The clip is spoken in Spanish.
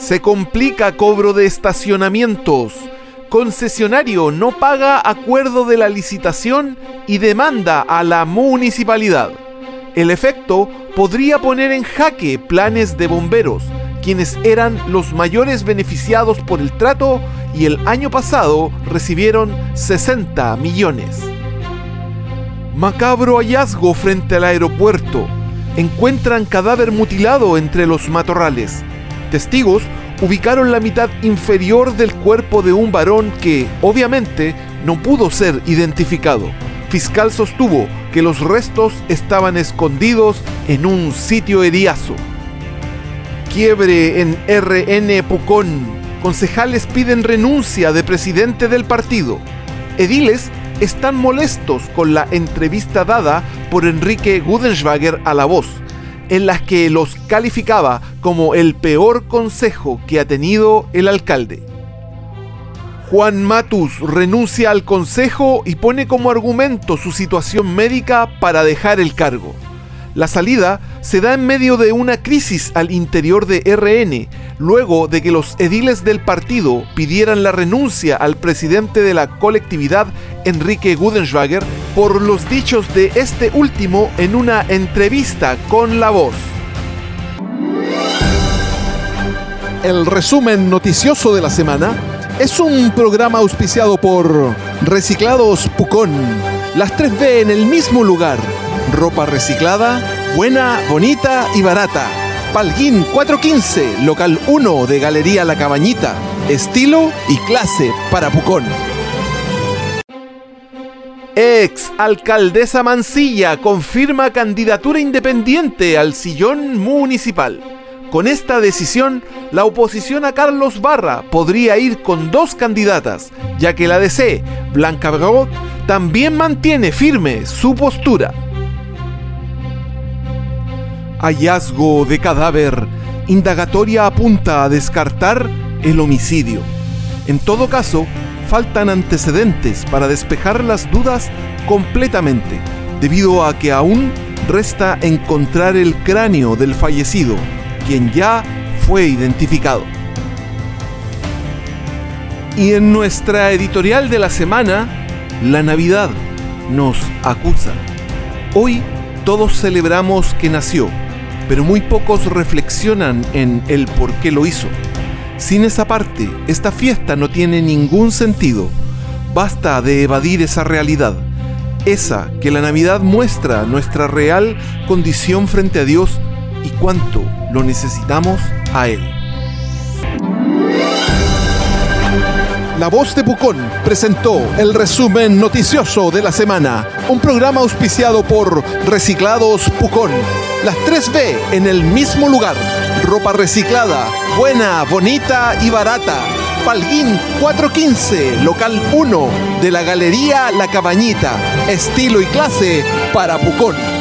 Se complica cobro de estacionamientos. Concesionario no paga acuerdo de la licitación y demanda a la municipalidad. El efecto podría poner en jaque planes de bomberos, quienes eran los mayores beneficiados por el trato y el año pasado recibieron 60 millones. Macabro hallazgo frente al aeropuerto. Encuentran cadáver mutilado entre los matorrales. Testigos ubicaron la mitad inferior del cuerpo de un varón que, obviamente, no pudo ser identificado. Fiscal sostuvo que los restos estaban escondidos en un sitio heriazo. Quiebre en RN Pucón. Concejales piden renuncia de presidente del partido. Ediles están molestos con la entrevista dada por Enrique Gudenschwager a La Voz, en las que los calificaba como el peor consejo que ha tenido el alcalde. Juan Matus renuncia al consejo y pone como argumento su situación médica para dejar el cargo. La salida se da en medio de una crisis al interior de RN, luego de que los ediles del partido pidieran la renuncia al presidente de la colectividad, Enrique Gudenschwager, por los dichos de este último en una entrevista con La Voz. El resumen noticioso de la semana es un programa auspiciado por Reciclados Pucón. Las 3B en el mismo lugar ropa reciclada, buena, bonita y barata. Palguín 415, local 1 de Galería La Cabañita. Estilo y clase para Pucón. Ex alcaldesa Mancilla confirma candidatura independiente al sillón municipal. Con esta decisión, la oposición a Carlos Barra podría ir con dos candidatas, ya que la DC, Blanca Bragot, también mantiene firme su postura. Hallazgo de cadáver. Indagatoria apunta a descartar el homicidio. En todo caso, faltan antecedentes para despejar las dudas completamente, debido a que aún resta encontrar el cráneo del fallecido, quien ya fue identificado. Y en nuestra editorial de la semana, la Navidad nos acusa. Hoy todos celebramos que nació pero muy pocos reflexionan en el por qué lo hizo. Sin esa parte, esta fiesta no tiene ningún sentido. Basta de evadir esa realidad, esa que la Navidad muestra nuestra real condición frente a Dios y cuánto lo necesitamos a Él. La Voz de Pucón presentó el resumen noticioso de la semana, un programa auspiciado por Reciclados Pucón. Las 3B en el mismo lugar. Ropa reciclada, buena, bonita y barata. Palguín 415, local 1 de la Galería La Cabañita. Estilo y clase para Pucón.